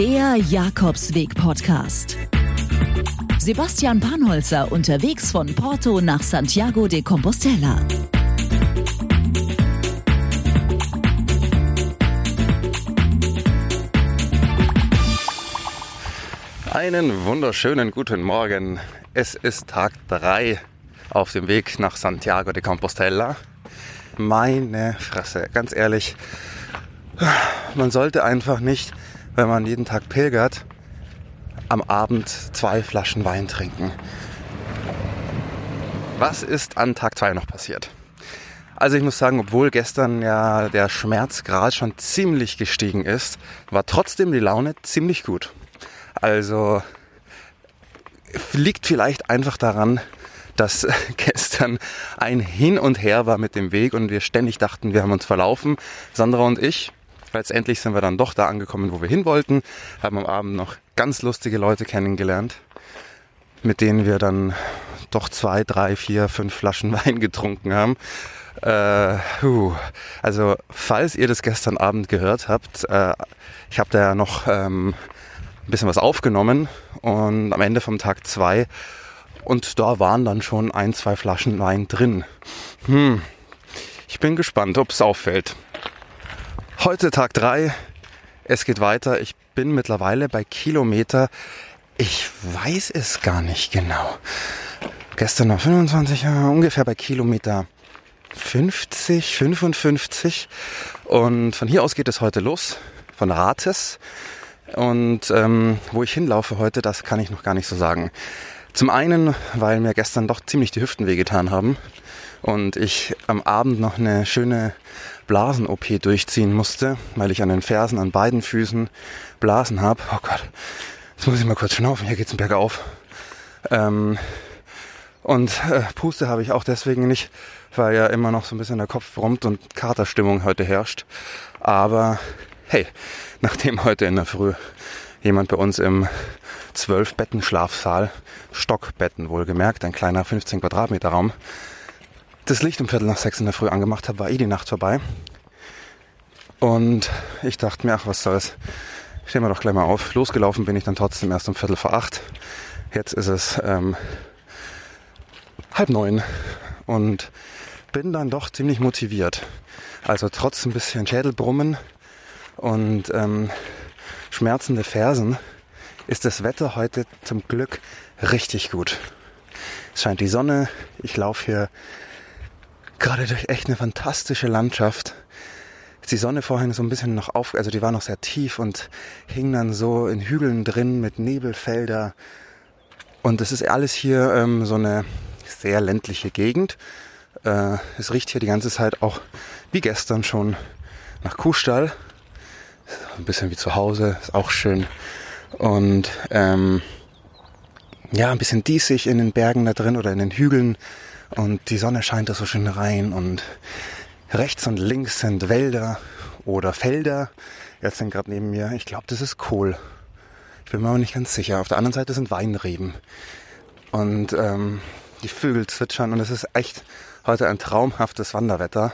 Der Jakobsweg-Podcast. Sebastian Panholzer unterwegs von Porto nach Santiago de Compostela. Einen wunderschönen guten Morgen. Es ist Tag 3 auf dem Weg nach Santiago de Compostela. Meine Fresse, ganz ehrlich, man sollte einfach nicht, wenn man jeden Tag pilgert, am Abend zwei Flaschen Wein trinken. Was ist an Tag 2 noch passiert? Also ich muss sagen, obwohl gestern ja der Schmerzgrad schon ziemlich gestiegen ist, war trotzdem die Laune ziemlich gut. Also liegt vielleicht einfach daran, dass gestern ein Hin und Her war mit dem Weg und wir ständig dachten, wir haben uns verlaufen, Sandra und ich. Letztendlich sind wir dann doch da angekommen, wo wir hin wollten, haben am Abend noch ganz lustige Leute kennengelernt, mit denen wir dann doch zwei, drei, vier, fünf Flaschen Wein getrunken haben. Äh, huh. Also falls ihr das gestern Abend gehört habt, äh, ich habe da ja noch ähm, ein bisschen was aufgenommen und am Ende vom Tag zwei und da waren dann schon ein, zwei Flaschen Wein drin. Hm. Ich bin gespannt, ob es auffällt. Heute Tag drei. Es geht weiter. Ich bin mittlerweile bei Kilometer. Ich weiß es gar nicht genau. Gestern noch 25, ja, ungefähr bei Kilometer 50, 55. Und von hier aus geht es heute los, von Rates. Und ähm, wo ich hinlaufe heute, das kann ich noch gar nicht so sagen. Zum einen, weil mir gestern doch ziemlich die Hüften wehgetan haben und ich am Abend noch eine schöne Blasen-OP durchziehen musste, weil ich an den Fersen an beiden Füßen Blasen habe. Oh Gott, jetzt muss ich mal kurz schnaufen, hier geht's bergauf. Ähm, und äh, Puste habe ich auch deswegen nicht, weil ja immer noch so ein bisschen der Kopf brummt und Katerstimmung heute herrscht. Aber hey, nachdem heute in der Früh jemand bei uns im zwölf Betten Schlafsaal, Stockbetten wohlgemerkt, ein kleiner 15 Quadratmeter Raum, das Licht um Viertel nach sechs in der Früh angemacht habe, war eh die Nacht vorbei. Und ich dachte mir, ach, was soll's. Stehen wir doch gleich mal auf. Losgelaufen bin ich dann trotzdem erst um Viertel vor acht. Jetzt ist es ähm, halb neun und bin dann doch ziemlich motiviert. Also trotz ein bisschen Schädelbrummen und ähm, schmerzende Fersen ist das Wetter heute zum Glück richtig gut. Es scheint die Sonne, ich laufe hier gerade durch echt eine fantastische Landschaft. Die Sonne vorhin so ein bisschen noch auf, also die war noch sehr tief und hing dann so in Hügeln drin mit Nebelfelder. Und es ist alles hier ähm, so eine sehr ländliche Gegend. Äh, es riecht hier die ganze Zeit auch wie gestern schon nach Kuhstall. Ein bisschen wie zu Hause, ist auch schön. Und ähm, ja, ein bisschen diesig in den Bergen da drin oder in den Hügeln. Und die Sonne scheint da so schön rein. Und rechts und links sind Wälder oder Felder. Jetzt sind gerade neben mir, ich glaube, das ist Kohl. Ich bin mir aber nicht ganz sicher. Auf der anderen Seite sind Weinreben. Und ähm, die Vögel zwitschern. Und es ist echt heute ein traumhaftes Wanderwetter.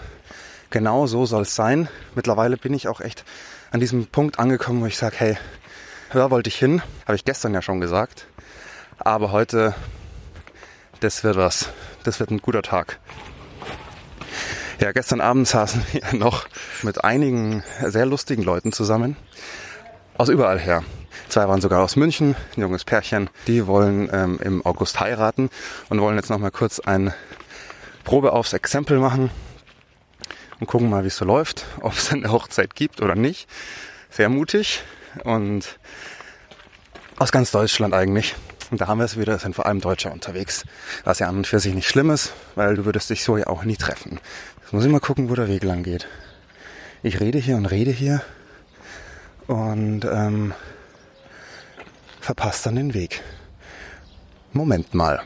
Genau so soll es sein. Mittlerweile bin ich auch echt an diesem Punkt angekommen, wo ich sage, hey, da wollte ich hin, habe ich gestern ja schon gesagt. Aber heute, das wird was. Das wird ein guter Tag. Ja, gestern Abend saßen wir noch mit einigen sehr lustigen Leuten zusammen. Aus überall her. Zwei waren sogar aus München, ein junges Pärchen. Die wollen ähm, im August heiraten und wollen jetzt noch mal kurz ein Probe aufs Exempel machen und gucken mal, wie es so läuft, ob es eine Hochzeit gibt oder nicht. Sehr mutig und aus ganz Deutschland eigentlich. Und da haben wir es wieder, sind vor allem Deutsche unterwegs. Was ja an und für sich nicht schlimm ist, weil du würdest dich so ja auch nie treffen. Jetzt muss ich mal gucken, wo der Weg lang geht. Ich rede hier und rede hier und ähm, verpasst dann den Weg. Moment mal.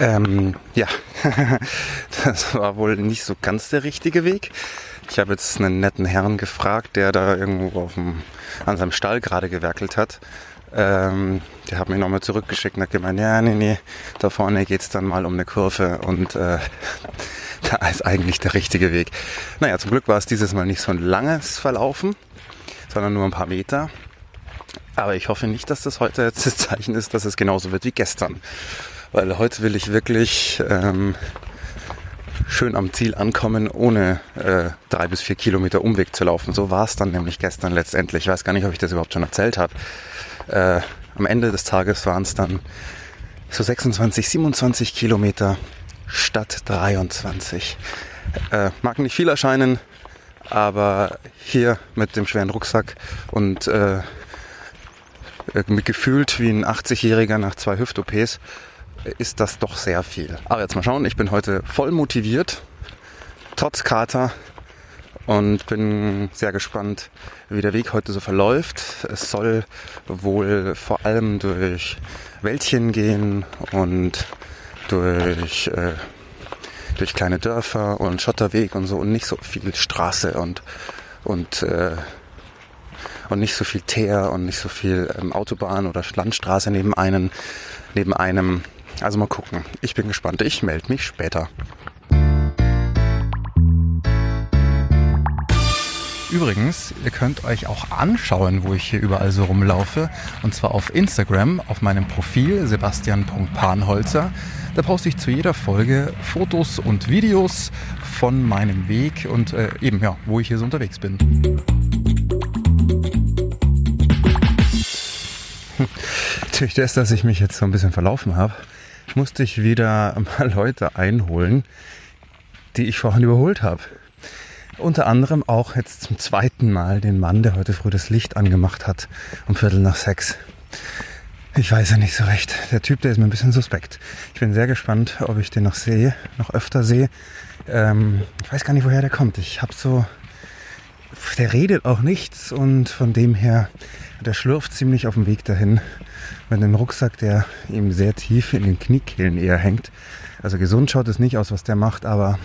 Ähm, ja, das war wohl nicht so ganz der richtige Weg. Ich habe jetzt einen netten Herrn gefragt, der da irgendwo dem, an seinem Stall gerade gewerkelt hat. Ähm, der hat mich nochmal zurückgeschickt und hat gemeint, ja, nee, nee, da vorne geht's dann mal um eine Kurve und äh, da ist eigentlich der richtige Weg. Naja, zum Glück war es dieses Mal nicht so ein langes Verlaufen, sondern nur ein paar Meter. Aber ich hoffe nicht, dass das heute jetzt das Zeichen ist, dass es genauso wird wie gestern. Weil heute will ich wirklich ähm, schön am Ziel ankommen, ohne äh, drei bis vier Kilometer Umweg zu laufen. So war es dann nämlich gestern letztendlich. Ich weiß gar nicht, ob ich das überhaupt schon erzählt habe. Äh, am Ende des Tages waren es dann so 26, 27 Kilometer statt 23. Äh, mag nicht viel erscheinen, aber hier mit dem schweren Rucksack und äh, gefühlt wie ein 80-Jähriger nach zwei Hüft-OPs ist das doch sehr viel. Aber jetzt mal schauen, ich bin heute voll motiviert, trotz Kater und bin sehr gespannt, wie der Weg heute so verläuft. Es soll wohl vor allem durch Wäldchen gehen und durch, äh, durch kleine Dörfer und Schotterweg und so und nicht so viel Straße und, und, äh, und nicht so viel Teer und nicht so viel ähm, Autobahn oder Landstraße neben einem, neben einem also mal gucken. Ich bin gespannt. Ich melde mich später. Übrigens, ihr könnt euch auch anschauen, wo ich hier überall so rumlaufe. Und zwar auf Instagram, auf meinem Profil sebastian.panholzer. Da poste ich zu jeder Folge Fotos und Videos von meinem Weg und äh, eben, ja, wo ich hier so unterwegs bin. Durch das, dass ich mich jetzt so ein bisschen verlaufen habe, musste ich wieder mal Leute einholen, die ich vorhin überholt habe. Unter anderem auch jetzt zum zweiten Mal den Mann, der heute früh das Licht angemacht hat, um Viertel nach sechs. Ich weiß ja nicht so recht. Der Typ, der ist mir ein bisschen suspekt. Ich bin sehr gespannt, ob ich den noch sehe, noch öfter sehe. Ähm, ich weiß gar nicht, woher der kommt. Ich habe so, der redet auch nichts und von dem her, der schlurft ziemlich auf dem Weg dahin mit einem Rucksack, der ihm sehr tief in den Kniekehlen eher hängt. Also gesund schaut es nicht aus, was der macht, aber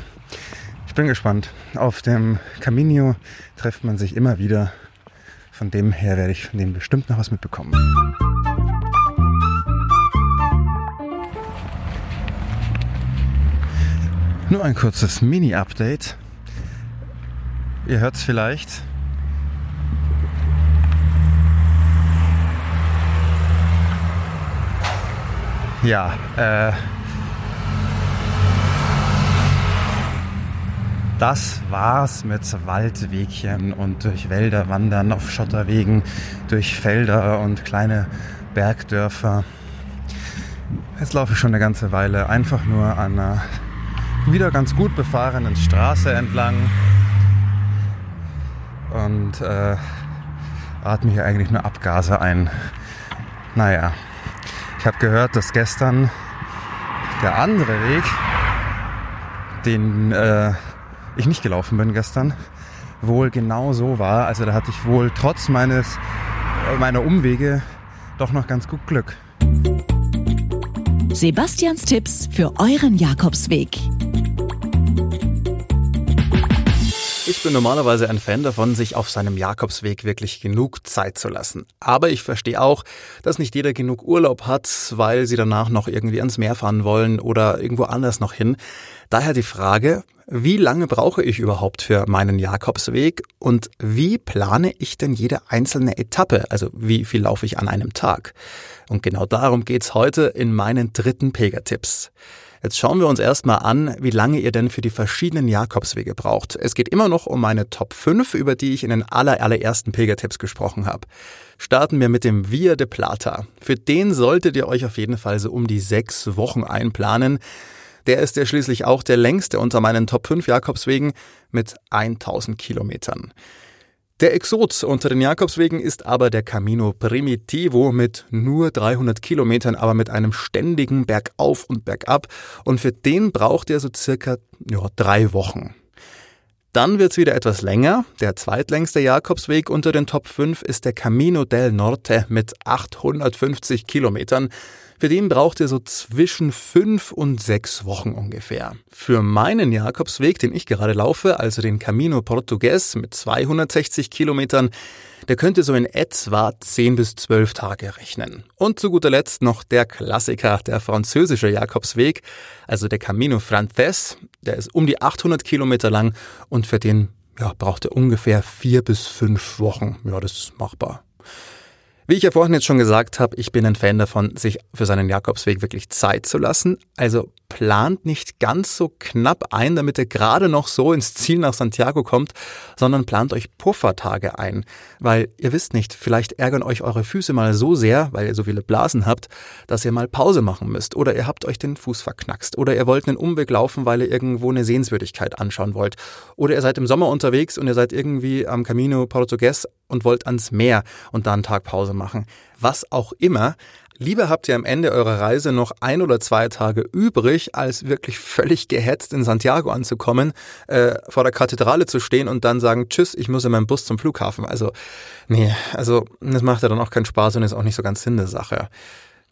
ich bin gespannt. Auf dem Camino trifft man sich immer wieder. Von dem her werde ich von dem bestimmt noch was mitbekommen. Nur ein kurzes Mini-Update. Ihr hört es vielleicht. Ja, äh, das war's mit Waldwegchen und durch Wälder wandern, auf Schotterwegen, durch Felder und kleine Bergdörfer. Jetzt laufe ich schon eine ganze Weile einfach nur an einer wieder ganz gut befahrenen Straße entlang und äh, atme hier eigentlich nur Abgase ein. Naja, ich habe gehört, dass gestern der andere Weg, den äh, ich nicht gelaufen bin gestern, wohl genau so war. Also da hatte ich wohl trotz meines meiner Umwege doch noch ganz gut Glück. Sebastians Tipps für euren Jakobsweg. Ich bin normalerweise ein Fan davon, sich auf seinem Jakobsweg wirklich genug Zeit zu lassen. Aber ich verstehe auch, dass nicht jeder genug Urlaub hat, weil sie danach noch irgendwie ans Meer fahren wollen oder irgendwo anders noch hin. Daher die Frage, wie lange brauche ich überhaupt für meinen Jakobsweg und wie plane ich denn jede einzelne Etappe, also wie viel laufe ich an einem Tag? Und genau darum geht's heute in meinen dritten Pilgertipps. Jetzt schauen wir uns erstmal an, wie lange ihr denn für die verschiedenen Jakobswege braucht. Es geht immer noch um meine Top 5, über die ich in den aller, allerersten Pilgertipps gesprochen habe. Starten wir mit dem Via de Plata. Für den solltet ihr euch auf jeden Fall so um die sechs Wochen einplanen. Der ist ja schließlich auch der längste unter meinen Top 5 Jakobswegen mit 1000 Kilometern. Der Exot unter den Jakobswegen ist aber der Camino Primitivo mit nur 300 Kilometern, aber mit einem ständigen Bergauf und Bergab. Und für den braucht er so circa ja, drei Wochen. Dann wird's wieder etwas länger. Der zweitlängste Jakobsweg unter den Top 5 ist der Camino del Norte mit 850 Kilometern. Für den braucht ihr so zwischen fünf und sechs Wochen ungefähr. Für meinen Jakobsweg, den ich gerade laufe, also den Camino Portugues mit 260 Kilometern, der könnte so in etwa 10 bis 12 Tage rechnen. Und zu guter Letzt noch der Klassiker, der französische Jakobsweg, also der Camino Frances. Der ist um die 800 Kilometer lang und für den ja, braucht er ungefähr vier bis fünf Wochen. Ja, das ist machbar. Wie ich ja vorhin jetzt schon gesagt habe, ich bin ein Fan davon, sich für seinen Jakobsweg wirklich Zeit zu lassen. Also plant nicht ganz so knapp ein, damit er gerade noch so ins Ziel nach Santiago kommt, sondern plant euch Puffertage ein. Weil ihr wisst nicht, vielleicht ärgern euch eure Füße mal so sehr, weil ihr so viele Blasen habt, dass ihr mal Pause machen müsst. Oder ihr habt euch den Fuß verknackst. Oder ihr wollt einen Umweg laufen, weil ihr irgendwo eine Sehenswürdigkeit anschauen wollt. Oder ihr seid im Sommer unterwegs und ihr seid irgendwie am Camino Portugues und wollt ans Meer und da einen Tag Pause machen. Was auch immer. Lieber habt ihr am Ende eurer Reise noch ein oder zwei Tage übrig, als wirklich völlig gehetzt in Santiago anzukommen, äh, vor der Kathedrale zu stehen und dann sagen, tschüss, ich muss in meinem Bus zum Flughafen. Also, nee, also das macht ja dann auch keinen Spaß und ist auch nicht so ganz Sinn der Sache.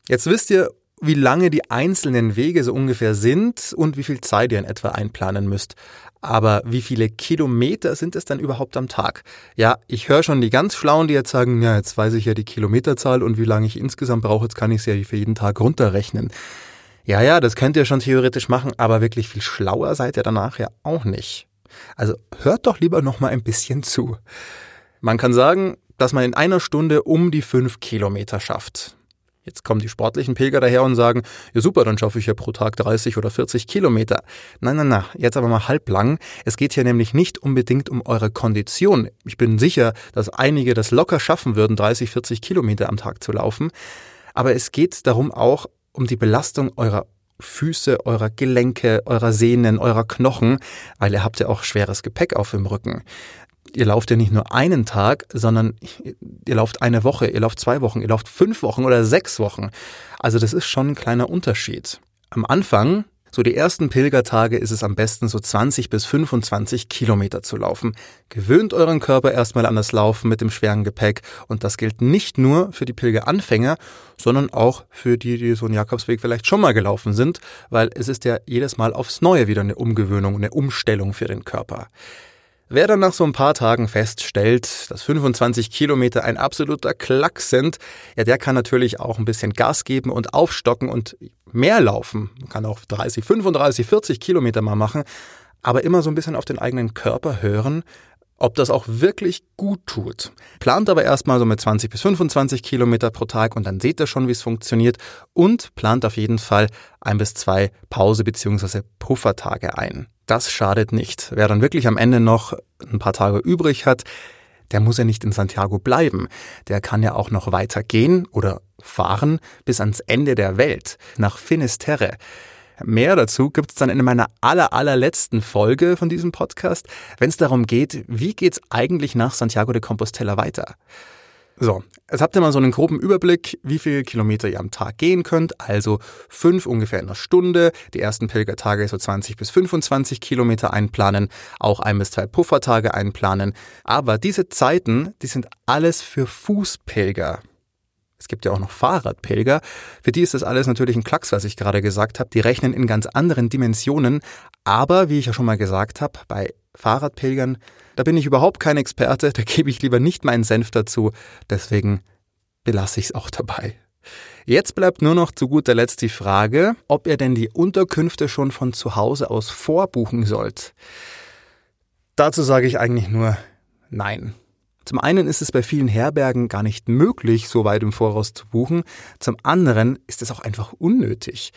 Jetzt wisst ihr, wie lange die einzelnen Wege so ungefähr sind und wie viel Zeit ihr in etwa einplanen müsst. Aber wie viele Kilometer sind es dann überhaupt am Tag? Ja, ich höre schon die ganz Schlauen, die jetzt sagen, ja, jetzt weiß ich ja die Kilometerzahl und wie lange ich insgesamt brauche, jetzt kann ich es ja für jeden Tag runterrechnen. Ja, ja, das könnt ihr schon theoretisch machen, aber wirklich viel schlauer seid ihr danach ja auch nicht. Also hört doch lieber noch mal ein bisschen zu. Man kann sagen, dass man in einer Stunde um die fünf Kilometer schafft. Jetzt kommen die sportlichen Pilger daher und sagen, ja super, dann schaffe ich ja pro Tag 30 oder 40 Kilometer. Nein, nein, nein, jetzt aber mal halblang. Es geht hier nämlich nicht unbedingt um eure Kondition. Ich bin sicher, dass einige das locker schaffen würden, 30, 40 Kilometer am Tag zu laufen. Aber es geht darum auch um die Belastung eurer Füße, eurer Gelenke, eurer Sehnen, eurer Knochen, weil ihr habt ja auch schweres Gepäck auf dem Rücken ihr lauft ja nicht nur einen Tag, sondern ihr lauft eine Woche, ihr lauft zwei Wochen, ihr lauft fünf Wochen oder sechs Wochen. Also das ist schon ein kleiner Unterschied. Am Anfang, so die ersten Pilgertage, ist es am besten so 20 bis 25 Kilometer zu laufen. Gewöhnt euren Körper erstmal an das Laufen mit dem schweren Gepäck und das gilt nicht nur für die Pilgeranfänger, sondern auch für die, die so einen Jakobsweg vielleicht schon mal gelaufen sind, weil es ist ja jedes Mal aufs Neue wieder eine Umgewöhnung, eine Umstellung für den Körper. Wer dann nach so ein paar Tagen feststellt, dass 25 Kilometer ein absoluter Klack sind, ja, der kann natürlich auch ein bisschen Gas geben und aufstocken und mehr laufen. Man kann auch 30, 35, 40 Kilometer mal machen, aber immer so ein bisschen auf den eigenen Körper hören, ob das auch wirklich gut tut. Plant aber erstmal so mit 20 bis 25 Kilometer pro Tag und dann seht ihr schon, wie es funktioniert und plant auf jeden Fall ein bis zwei Pause- bzw. Puffertage ein. Das schadet nicht. Wer dann wirklich am Ende noch ein paar Tage übrig hat, der muss ja nicht in Santiago bleiben. Der kann ja auch noch weiter gehen oder fahren bis ans Ende der Welt, nach Finisterre. Mehr dazu gibt's dann in meiner aller, allerletzten Folge von diesem Podcast, wenn es darum geht, wie geht's eigentlich nach Santiago de Compostela weiter. So, jetzt habt ihr mal so einen groben Überblick, wie viele Kilometer ihr am Tag gehen könnt. Also fünf ungefähr in einer Stunde. Die ersten Pilgertage so 20 bis 25 Kilometer einplanen. Auch ein bis zwei Puffertage einplanen. Aber diese Zeiten, die sind alles für Fußpilger. Es gibt ja auch noch Fahrradpilger. Für die ist das alles natürlich ein Klacks, was ich gerade gesagt habe. Die rechnen in ganz anderen Dimensionen. Aber, wie ich ja schon mal gesagt habe, bei Fahrradpilgern da bin ich überhaupt kein Experte, da gebe ich lieber nicht meinen Senf dazu, deswegen belasse ich es auch dabei. Jetzt bleibt nur noch zu guter Letzt die Frage, ob ihr denn die Unterkünfte schon von zu Hause aus vorbuchen sollt. Dazu sage ich eigentlich nur nein. Zum einen ist es bei vielen Herbergen gar nicht möglich, so weit im Voraus zu buchen. Zum anderen ist es auch einfach unnötig.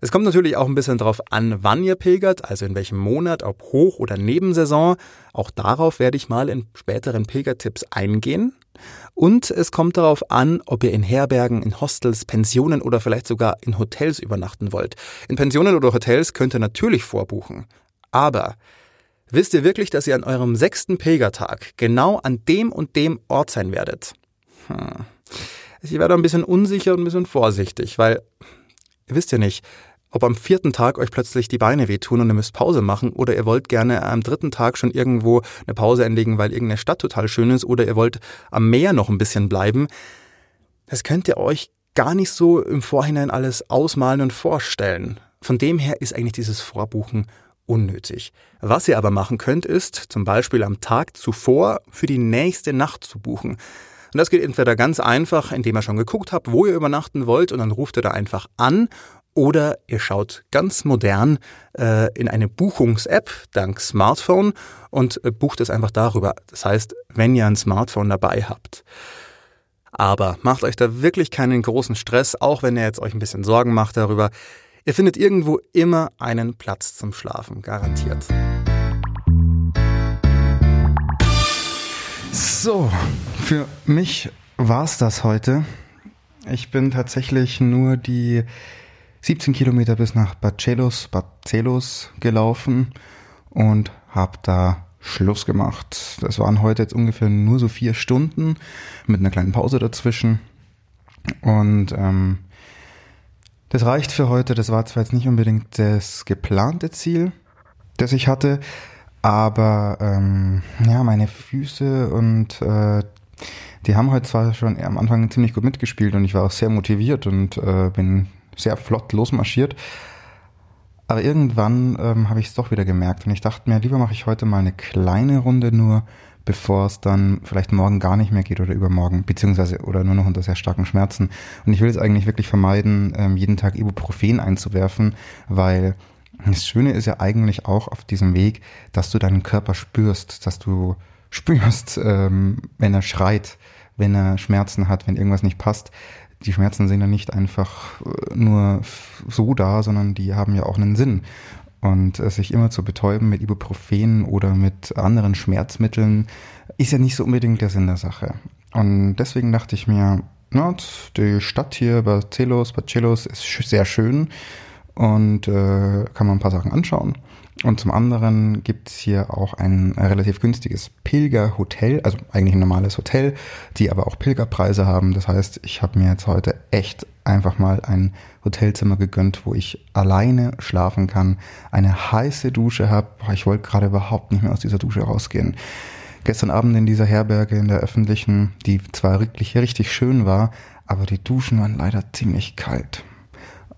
Es kommt natürlich auch ein bisschen darauf an, wann ihr pilgert, also in welchem Monat, ob Hoch- oder Nebensaison. Auch darauf werde ich mal in späteren Pilgertipps eingehen. Und es kommt darauf an, ob ihr in Herbergen, in Hostels, Pensionen oder vielleicht sogar in Hotels übernachten wollt. In Pensionen oder Hotels könnt ihr natürlich vorbuchen. Aber wisst ihr wirklich, dass ihr an eurem sechsten Pilgertag genau an dem und dem Ort sein werdet? Hm. Ich werde ein bisschen unsicher und ein bisschen vorsichtig, weil, ihr wisst ja nicht, ob am vierten Tag euch plötzlich die Beine wehtun und ihr müsst Pause machen oder ihr wollt gerne am dritten Tag schon irgendwo eine Pause einlegen, weil irgendeine Stadt total schön ist oder ihr wollt am Meer noch ein bisschen bleiben. Das könnt ihr euch gar nicht so im Vorhinein alles ausmalen und vorstellen. Von dem her ist eigentlich dieses Vorbuchen unnötig. Was ihr aber machen könnt, ist zum Beispiel am Tag zuvor für die nächste Nacht zu buchen. Und das geht entweder ganz einfach, indem ihr schon geguckt habt, wo ihr übernachten wollt und dann ruft ihr da einfach an oder ihr schaut ganz modern äh, in eine Buchungs-App dank Smartphone und äh, bucht es einfach darüber. Das heißt, wenn ihr ein Smartphone dabei habt. Aber macht euch da wirklich keinen großen Stress, auch wenn ihr jetzt euch ein bisschen Sorgen macht darüber. Ihr findet irgendwo immer einen Platz zum Schlafen, garantiert. So, für mich war's das heute. Ich bin tatsächlich nur die 17 Kilometer bis nach Barcelos, Barcelos gelaufen und habe da Schluss gemacht. Das waren heute jetzt ungefähr nur so vier Stunden mit einer kleinen Pause dazwischen. Und ähm, das reicht für heute. Das war zwar jetzt nicht unbedingt das geplante Ziel, das ich hatte, aber ähm, ja, meine Füße und äh, die haben heute zwar schon am Anfang ziemlich gut mitgespielt und ich war auch sehr motiviert und äh, bin sehr flott losmarschiert. Aber irgendwann ähm, habe ich es doch wieder gemerkt und ich dachte mir, lieber mache ich heute mal eine kleine Runde nur, bevor es dann vielleicht morgen gar nicht mehr geht oder übermorgen, beziehungsweise oder nur noch unter sehr starken Schmerzen. Und ich will es eigentlich wirklich vermeiden, ähm, jeden Tag Ibuprofen einzuwerfen, weil das Schöne ist ja eigentlich auch auf diesem Weg, dass du deinen Körper spürst, dass du spürst, ähm, wenn er schreit, wenn er Schmerzen hat, wenn irgendwas nicht passt die Schmerzen sind ja nicht einfach äh, nur so da, sondern die haben ja auch einen Sinn. Und äh, sich immer zu betäuben mit Ibuprofen oder mit anderen Schmerzmitteln ist ja nicht so unbedingt der Sinn der Sache. Und deswegen dachte ich mir, na, die Stadt hier, Barcelos, Barcelos ist sehr schön und äh, kann man ein paar Sachen anschauen. Und zum anderen gibt es hier auch ein relativ günstiges Pilgerhotel, also eigentlich ein normales Hotel, die aber auch Pilgerpreise haben. Das heißt, ich habe mir jetzt heute echt einfach mal ein Hotelzimmer gegönnt, wo ich alleine schlafen kann, eine heiße Dusche habe. Ich wollte gerade überhaupt nicht mehr aus dieser Dusche rausgehen. Gestern Abend in dieser Herberge in der öffentlichen, die zwar wirklich richtig schön war, aber die Duschen waren leider ziemlich kalt.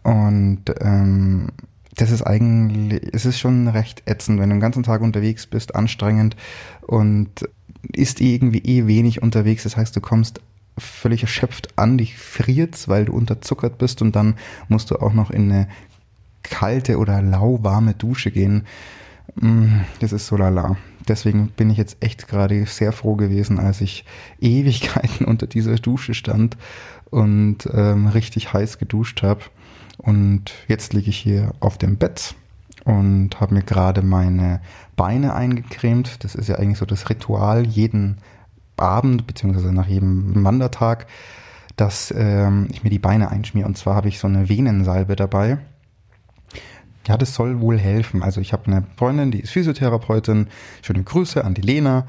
Und ähm, das ist eigentlich, es ist schon recht ätzend, wenn du den ganzen Tag unterwegs bist, anstrengend und ist irgendwie eh wenig unterwegs. Das heißt, du kommst völlig erschöpft an, dich friert's, weil du unterzuckert bist und dann musst du auch noch in eine kalte oder lauwarme Dusche gehen. Mm, das ist so lala. Deswegen bin ich jetzt echt gerade sehr froh gewesen, als ich Ewigkeiten unter dieser Dusche stand und ähm, richtig heiß geduscht habe. Und jetzt liege ich hier auf dem Bett und habe mir gerade meine Beine eingecremt. Das ist ja eigentlich so das Ritual jeden Abend beziehungsweise nach jedem Wandertag, dass ähm, ich mir die Beine einschmiere. Und zwar habe ich so eine Venensalbe dabei. Ja, das soll wohl helfen. Also ich habe eine Freundin, die ist Physiotherapeutin. Schöne Grüße an die Lena.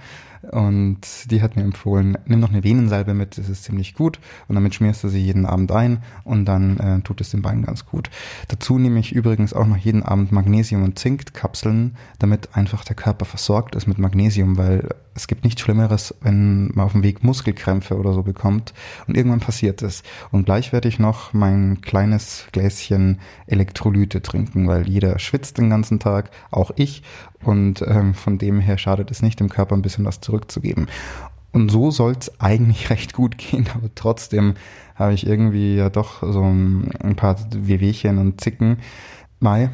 Und die hat mir empfohlen, nimm noch eine Venensalbe mit, das ist ziemlich gut. Und damit schmierst du sie jeden Abend ein und dann äh, tut es den Beinen ganz gut. Dazu nehme ich übrigens auch noch jeden Abend Magnesium- und Zinkkapseln, damit einfach der Körper versorgt ist mit Magnesium, weil es gibt nichts Schlimmeres, wenn man auf dem Weg Muskelkrämpfe oder so bekommt und irgendwann passiert es. Und gleich werde ich noch mein kleines Gläschen Elektrolyte trinken, weil jeder schwitzt den ganzen Tag, auch ich. Und ähm, von dem her schadet es nicht, dem Körper ein bisschen was zurückzugeben. Und so soll es eigentlich recht gut gehen, aber trotzdem habe ich irgendwie ja doch so ein paar Wehwehchen und Zicken. Mai,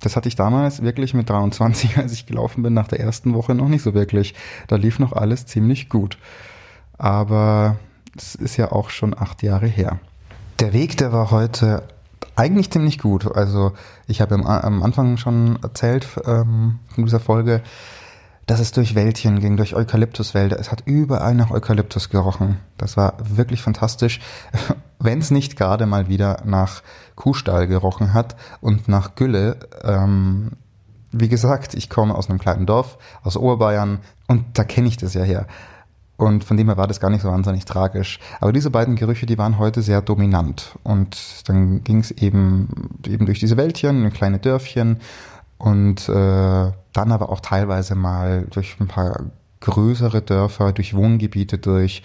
das hatte ich damals wirklich mit 23, als ich gelaufen bin, nach der ersten Woche noch nicht so wirklich. Da lief noch alles ziemlich gut. Aber es ist ja auch schon acht Jahre her. Der Weg, der war heute eigentlich ziemlich gut. Also ich habe am Anfang schon erzählt ähm, in dieser Folge, dass es durch Wäldchen ging, durch Eukalyptuswälder. Es hat überall nach Eukalyptus gerochen. Das war wirklich fantastisch. Wenn es nicht gerade mal wieder nach Kuhstall gerochen hat und nach Gülle. Ähm, wie gesagt, ich komme aus einem kleinen Dorf, aus Oberbayern und da kenne ich das ja her. Und von dem her war das gar nicht so wahnsinnig tragisch. Aber diese beiden Gerüche, die waren heute sehr dominant. Und dann ging es eben, eben durch diese Wäldchen, ein kleine Dörfchen und äh, dann aber auch teilweise mal durch ein paar größere Dörfer, durch Wohngebiete durch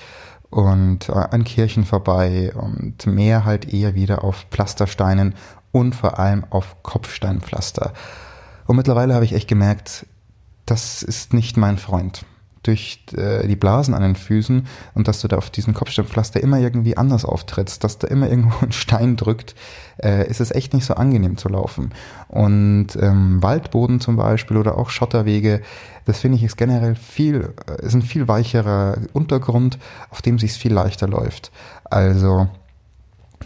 und äh, an Kirchen vorbei und mehr halt eher wieder auf Pflastersteinen und vor allem auf Kopfsteinpflaster. Und mittlerweile habe ich echt gemerkt, das ist nicht mein Freund durch äh, die Blasen an den Füßen und dass du da auf diesen Kopfsteinpflaster immer irgendwie anders auftrittst, dass da immer irgendwo ein Stein drückt, äh, ist es echt nicht so angenehm zu laufen. Und ähm, Waldboden zum Beispiel oder auch Schotterwege, das finde ich ist generell viel, äh, ist ein viel weicherer Untergrund, auf dem sich viel leichter läuft. Also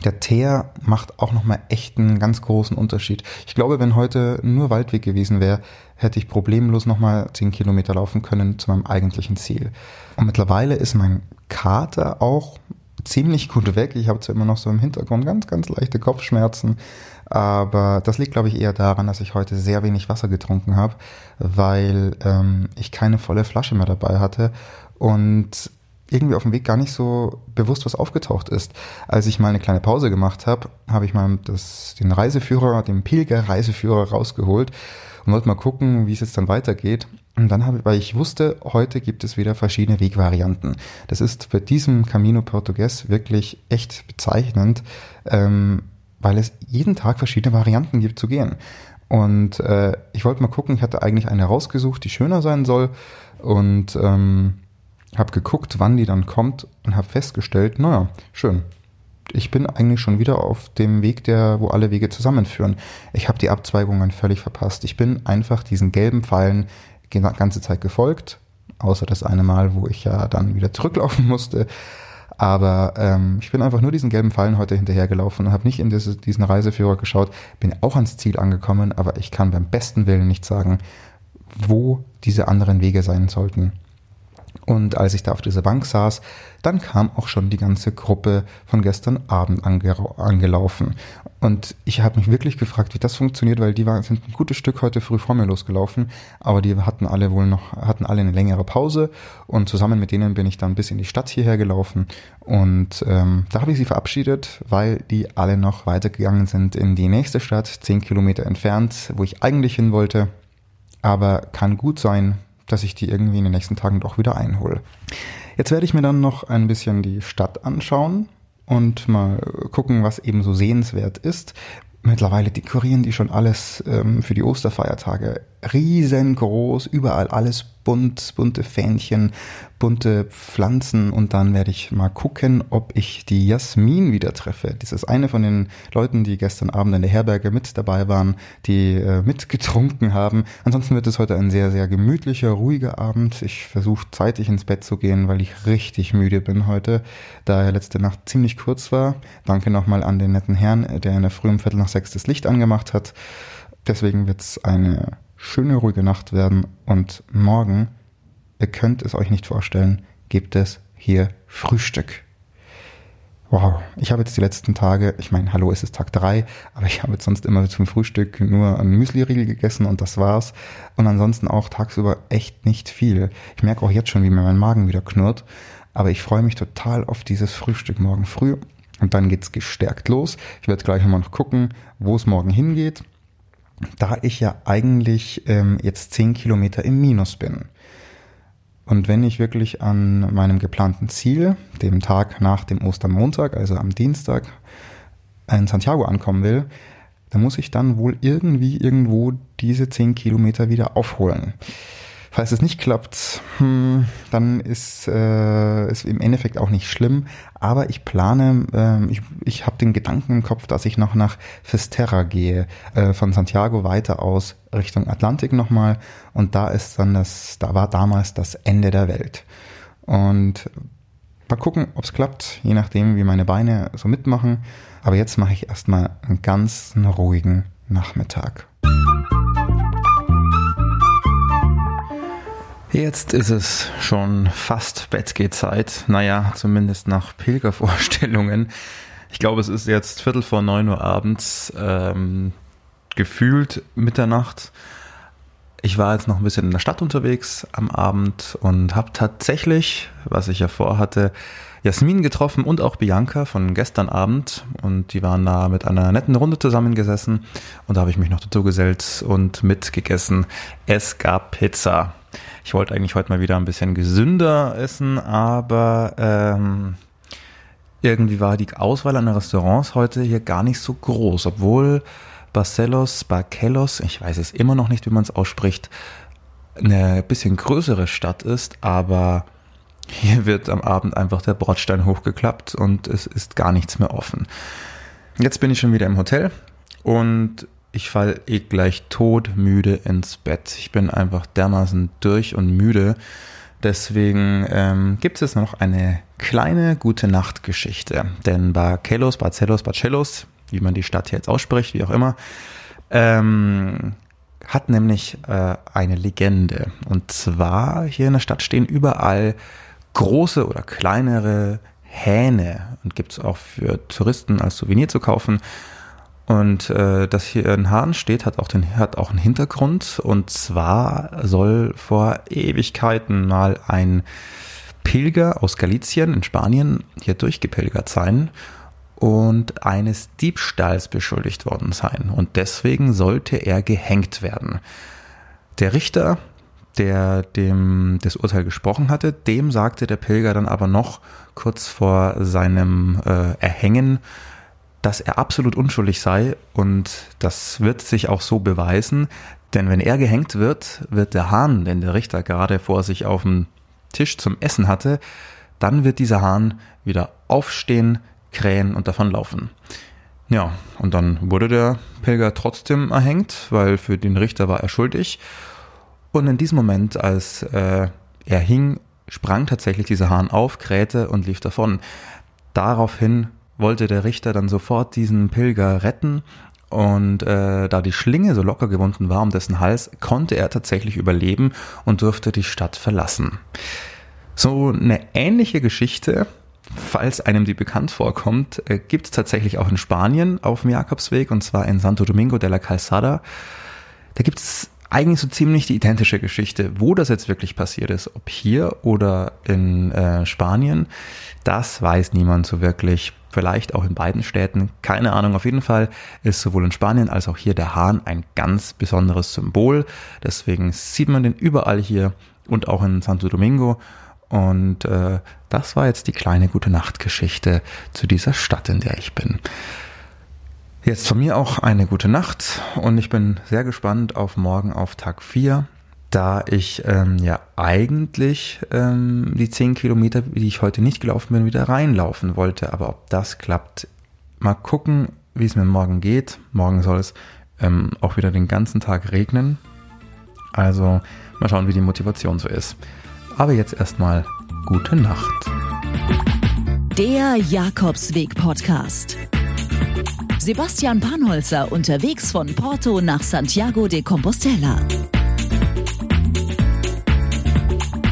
der Teer macht auch nochmal echt einen ganz großen Unterschied. Ich glaube, wenn heute nur Waldweg gewesen wäre, hätte ich problemlos nochmal 10 Kilometer laufen können zu meinem eigentlichen Ziel. Und mittlerweile ist mein Kater auch ziemlich gut weg. Ich habe zwar immer noch so im Hintergrund ganz, ganz leichte Kopfschmerzen, aber das liegt, glaube ich, eher daran, dass ich heute sehr wenig Wasser getrunken habe, weil ähm, ich keine volle Flasche mehr dabei hatte und irgendwie auf dem Weg gar nicht so bewusst, was aufgetaucht ist. Als ich mal eine kleine Pause gemacht habe, habe ich mal das, den Reiseführer, den Pilger-Reiseführer rausgeholt und wollte mal gucken, wie es jetzt dann weitergeht. Und dann habe ich, weil ich wusste, heute gibt es wieder verschiedene Wegvarianten. Das ist bei diesem Camino Portugues wirklich echt bezeichnend, ähm, weil es jeden Tag verschiedene Varianten gibt zu gehen. Und äh, ich wollte mal gucken, ich hatte eigentlich eine rausgesucht, die schöner sein soll. Und ähm, habe geguckt, wann die dann kommt und habe festgestellt, naja, schön. Ich bin eigentlich schon wieder auf dem Weg, der, wo alle Wege zusammenführen. Ich habe die Abzweigungen völlig verpasst. Ich bin einfach diesen gelben Pfeilen die ganze Zeit gefolgt, außer das eine Mal, wo ich ja dann wieder zurücklaufen musste. Aber ähm, ich bin einfach nur diesen gelben Pfeilen heute hinterhergelaufen und habe nicht in diese, diesen Reiseführer geschaut, bin auch ans Ziel angekommen, aber ich kann beim besten Willen nicht sagen, wo diese anderen Wege sein sollten. Und als ich da auf dieser Bank saß, dann kam auch schon die ganze Gruppe von gestern Abend angelaufen. Und ich habe mich wirklich gefragt, wie das funktioniert, weil die waren, sind ein gutes Stück heute früh vor mir losgelaufen, aber die hatten alle wohl noch, hatten alle eine längere Pause und zusammen mit denen bin ich dann bis in die Stadt hierher gelaufen und ähm, da habe ich sie verabschiedet, weil die alle noch weitergegangen sind in die nächste Stadt, zehn Kilometer entfernt, wo ich eigentlich hin wollte. Aber kann gut sein, dass ich die irgendwie in den nächsten Tagen doch wieder einhole. Jetzt werde ich mir dann noch ein bisschen die Stadt anschauen und mal gucken, was eben so sehenswert ist. Mittlerweile dekorieren die schon alles ähm, für die Osterfeiertage riesengroß, überall alles bunt, bunte Fähnchen, bunte Pflanzen und dann werde ich mal gucken, ob ich die Jasmin wieder treffe. Das ist eine von den Leuten, die gestern Abend in der Herberge mit dabei waren, die äh, mitgetrunken haben. Ansonsten wird es heute ein sehr, sehr gemütlicher, ruhiger Abend. Ich versuche zeitig ins Bett zu gehen, weil ich richtig müde bin heute, da er letzte Nacht ziemlich kurz war. Danke nochmal an den netten Herrn, der in der frühen Viertel nach sechs das Licht angemacht hat. Deswegen wird es eine schöne, ruhige Nacht werden und morgen, ihr könnt es euch nicht vorstellen, gibt es hier Frühstück. Wow, ich habe jetzt die letzten Tage, ich meine, hallo, es ist Tag drei, aber ich habe jetzt sonst immer zum Frühstück nur ein Müsli-Riegel gegessen und das war's. Und ansonsten auch tagsüber echt nicht viel. Ich merke auch jetzt schon, wie mir mein Magen wieder knurrt. Aber ich freue mich total auf dieses Frühstück morgen früh. Und dann geht's gestärkt los. Ich werde gleich nochmal noch gucken, wo es morgen hingeht da ich ja eigentlich ähm, jetzt zehn Kilometer im Minus bin. Und wenn ich wirklich an meinem geplanten Ziel, dem Tag nach dem Ostermontag, also am Dienstag, in Santiago ankommen will, dann muss ich dann wohl irgendwie irgendwo diese zehn Kilometer wieder aufholen. Falls es nicht klappt, hm, dann ist es äh, im Endeffekt auch nicht schlimm. Aber ich plane, äh, ich, ich habe den Gedanken im Kopf, dass ich noch nach Fisterra gehe, äh, von Santiago weiter aus Richtung Atlantik nochmal. Und da ist dann das, da war damals das Ende der Welt. Und mal gucken, ob es klappt, je nachdem, wie meine Beine so mitmachen. Aber jetzt mache ich erstmal einen ganz ruhigen Nachmittag. Jetzt ist es schon fast Bettgehzeit. Naja, zumindest nach Pilgervorstellungen. Ich glaube, es ist jetzt Viertel vor neun Uhr abends, ähm, gefühlt Mitternacht. Ich war jetzt noch ein bisschen in der Stadt unterwegs am Abend und habe tatsächlich, was ich ja vorhatte, Jasmin getroffen und auch Bianca von gestern Abend und die waren da mit einer netten Runde zusammengesessen und da habe ich mich noch dazu gesellt und mitgegessen. Es gab Pizza. Ich wollte eigentlich heute mal wieder ein bisschen gesünder essen, aber ähm, irgendwie war die Auswahl an Restaurants heute hier gar nicht so groß, obwohl Barcelos, Barcelos, ich weiß es immer noch nicht, wie man es ausspricht, eine bisschen größere Stadt ist, aber hier wird am Abend einfach der Bordstein hochgeklappt und es ist gar nichts mehr offen. Jetzt bin ich schon wieder im Hotel und ich falle eh gleich todmüde ins Bett. Ich bin einfach dermaßen durch und müde. Deswegen ähm, gibt es noch eine kleine gute Nachtgeschichte. Denn Barcelos, Barcelos, Barcelos, wie man die Stadt hier jetzt ausspricht, wie auch immer, ähm, hat nämlich äh, eine Legende. Und zwar hier in der Stadt stehen überall große oder kleinere Hähne und gibt es auch für Touristen als Souvenir zu kaufen. Und äh, dass hier ein Hahn steht, hat auch, den, hat auch einen Hintergrund. Und zwar soll vor Ewigkeiten mal ein Pilger aus Galizien in Spanien hier durchgepilgert sein und eines Diebstahls beschuldigt worden sein. Und deswegen sollte er gehängt werden. Der Richter der dem das Urteil gesprochen hatte, dem sagte der Pilger dann aber noch kurz vor seinem äh, Erhängen, dass er absolut unschuldig sei und das wird sich auch so beweisen, denn wenn er gehängt wird, wird der Hahn, den der Richter gerade vor sich auf dem Tisch zum Essen hatte, dann wird dieser Hahn wieder aufstehen, krähen und davonlaufen. Ja, und dann wurde der Pilger trotzdem erhängt, weil für den Richter war er schuldig und in diesem Moment, als äh, er hing, sprang tatsächlich dieser Hahn auf, krähte und lief davon. Daraufhin wollte der Richter dann sofort diesen Pilger retten und äh, da die Schlinge so locker gewunden war um dessen Hals, konnte er tatsächlich überleben und durfte die Stadt verlassen. So eine ähnliche Geschichte, falls einem die bekannt vorkommt, äh, gibt es tatsächlich auch in Spanien auf dem Jakobsweg und zwar in Santo Domingo de la Calzada. Da gibt es eigentlich so ziemlich die identische Geschichte. Wo das jetzt wirklich passiert ist, ob hier oder in äh, Spanien, das weiß niemand so wirklich. Vielleicht auch in beiden Städten, keine Ahnung. Auf jeden Fall ist sowohl in Spanien als auch hier der Hahn ein ganz besonderes Symbol. Deswegen sieht man den überall hier und auch in Santo Domingo. Und äh, das war jetzt die kleine gute Nachtgeschichte zu dieser Stadt, in der ich bin. Jetzt von mir auch eine gute Nacht und ich bin sehr gespannt auf morgen auf Tag 4, da ich ähm, ja eigentlich ähm, die 10 Kilometer, die ich heute nicht gelaufen bin, wieder reinlaufen wollte. Aber ob das klappt, mal gucken, wie es mir morgen geht. Morgen soll es ähm, auch wieder den ganzen Tag regnen. Also mal schauen, wie die Motivation so ist. Aber jetzt erstmal gute Nacht. Der Jakobsweg Podcast. Sebastian Panholzer unterwegs von Porto nach Santiago de Compostela. Bye.